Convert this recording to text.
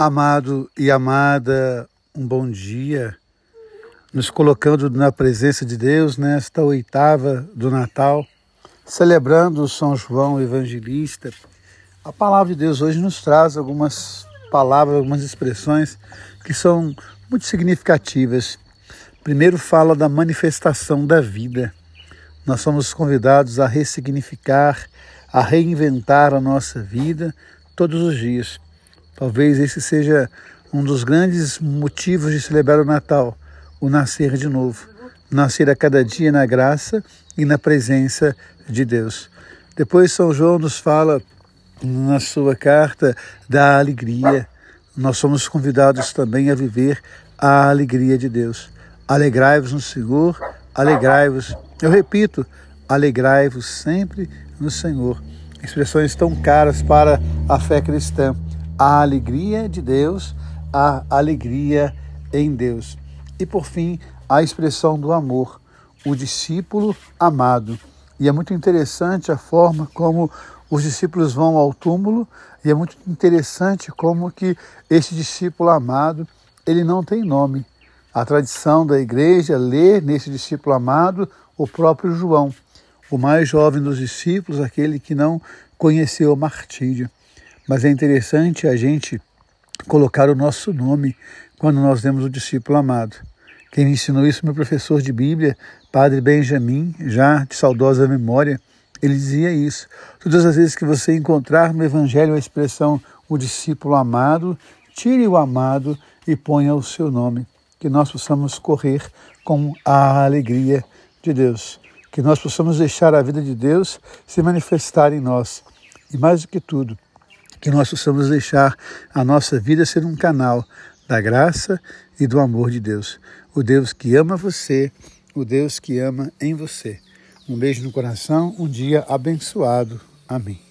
Amado e amada, um bom dia, nos colocando na presença de Deus nesta oitava do Natal, celebrando São João Evangelista. A palavra de Deus hoje nos traz algumas palavras, algumas expressões que são muito significativas. Primeiro, fala da manifestação da vida. Nós somos convidados a ressignificar, a reinventar a nossa vida todos os dias. Talvez esse seja um dos grandes motivos de celebrar o Natal, o nascer de novo, nascer a cada dia na graça e na presença de Deus. Depois São João nos fala na sua carta da alegria. Nós somos convidados também a viver a alegria de Deus. Alegrai-vos no Senhor, alegrai-vos. Eu repito, alegrai-vos sempre no Senhor. Expressões tão caras para a fé cristã a alegria de Deus, a alegria em Deus. E por fim, a expressão do amor, o discípulo amado. E é muito interessante a forma como os discípulos vão ao túmulo e é muito interessante como que esse discípulo amado, ele não tem nome. A tradição da igreja lê nesse discípulo amado o próprio João, o mais jovem dos discípulos, aquele que não conheceu o martírio. Mas é interessante a gente colocar o nosso nome quando nós temos o discípulo amado. Quem me ensinou isso, meu professor de Bíblia, Padre Benjamin, já de saudosa memória, ele dizia isso. Todas as vezes que você encontrar no Evangelho a expressão o discípulo amado, tire o amado e ponha o seu nome. Que nós possamos correr com a alegria de Deus. Que nós possamos deixar a vida de Deus se manifestar em nós. E mais do que tudo, que nós possamos deixar a nossa vida ser um canal da graça e do amor de Deus. O Deus que ama você, o Deus que ama em você. Um beijo no coração, um dia abençoado. Amém.